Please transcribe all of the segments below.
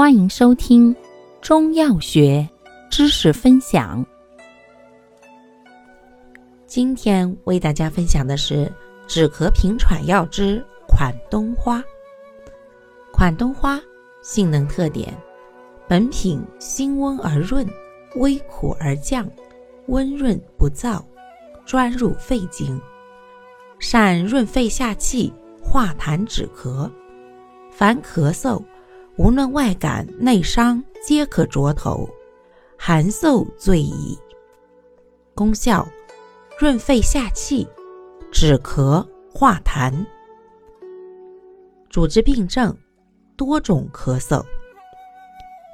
欢迎收听中药学知识分享。今天为大家分享的是止咳平喘药之款冬花。款冬花性能特点：本品辛温而润，微苦而降，温润不燥，专入肺经，善润肺下气，化痰止咳。凡咳嗽。无论外感内伤，皆可着头，寒嗽最宜。功效：润肺下气，止咳化痰。主治病症：多种咳嗽。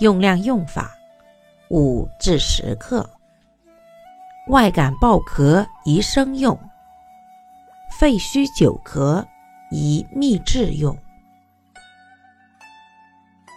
用量用法：五至十克。外感暴咳宜生用，肺虚久咳宜秘制用。